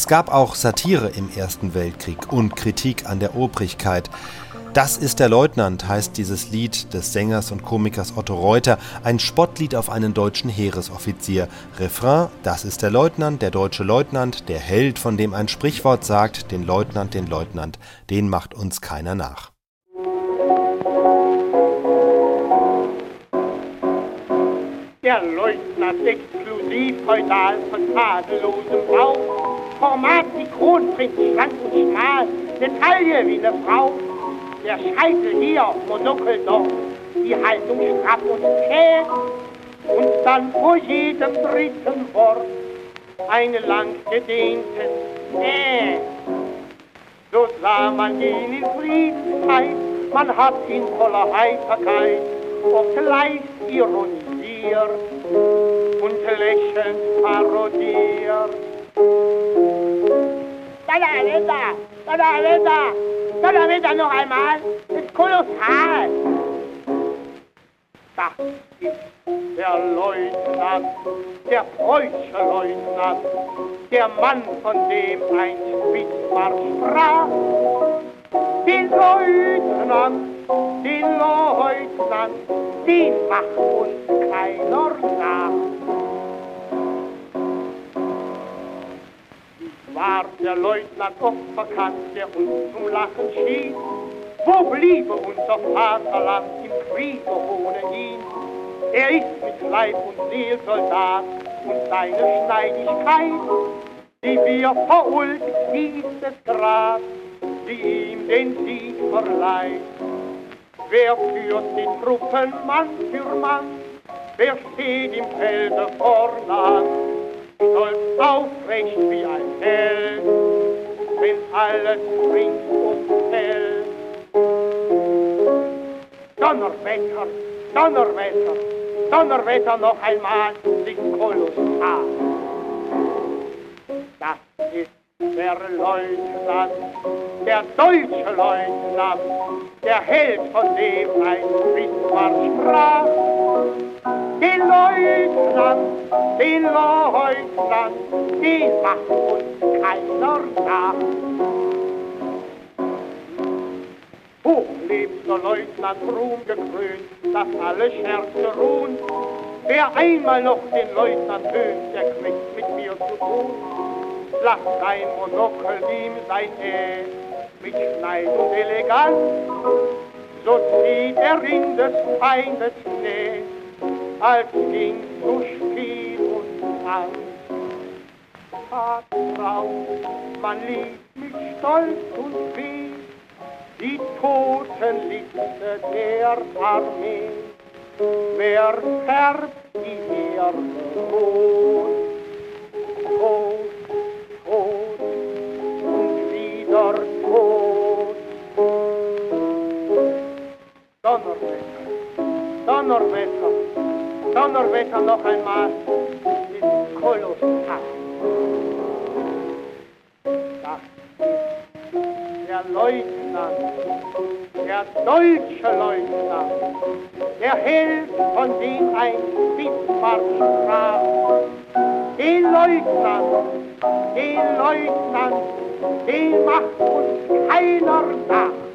Es gab auch Satire im Ersten Weltkrieg und Kritik an der Obrigkeit. Das ist der Leutnant heißt dieses Lied des Sängers und Komikers Otto Reuter, ein Spottlied auf einen deutschen Heeresoffizier. Refrain, das ist der Leutnant, der deutsche Leutnant, der Held, von dem ein Sprichwort sagt, den Leutnant, den Leutnant, den macht uns keiner nach. Der Leutnant exklusiv feudal von tadellosem Bau, Format wie Kronprinz, schlank und schmal, eine Taille wie eine Frau. Der Scheitel hier, Monokel dort, die Haltung straff und zäh, und dann vor jedem dritten Wort eine lang gedehnte Äh. So sah man ihn in Friedenszeit, man hat ihn voller Heiterkeit, oft leicht ironisiert und lächelnd parodiert. Da, da. Donnerwetter noch einmal. Ist kolossal. Das ist der Leutnant, der preußische Leutnant, der Mann, von dem ein Bismarck sprach. Den Leutnant, den Leutnant, den macht uns keiner der Leutnant oft verkannt, der uns zum Lachen schien. Wo bliebe unser Vaterland im Kriege ohne ihn? Er ist mit Leib und Seele Soldat und seine Schneidigkeit, die wir verulgt, dieses Grad, die ihm den Sieg verleiht. Wer führt die Truppen Mann für Mann? Wer steht im Felde vorn stolz aufrecht wie ein Held, alles ringsum fällt. Donnerwetter, Donnerwetter, Donnerwetter noch einmal, sich kolossal. Das ist der Leutnant, der deutsche Leutnant, der Held, von dem ein Bismarck sprach. Den Leutnant, den Leutnant, den macht uns keiner nach. Hoch lebt der Leutnant Ruhm gekrönt, dass alle Scherze ruhen. Wer einmal noch den Leutnant höhnt, der kriegt mit mir zu tun. Lass dein Monokel ihm sein Ä mit Schneid und Eleganz, so zieht er in des Feindes Nähe als ging zu Spiel und Angst. Vater, man liebt mich stolz und weh, die Totenliste der Armee, wer färbt die Erde rot, tot, tot und wieder tot. Donnerwetter, Donnerwetter, Donnerwetter noch einmal ist kolossal. Der Leutnant, der deutsche Leutnant, der Held, von dem ein Bismarck sprach. Den Leutnant, den Leutnant, den macht uns keiner nach.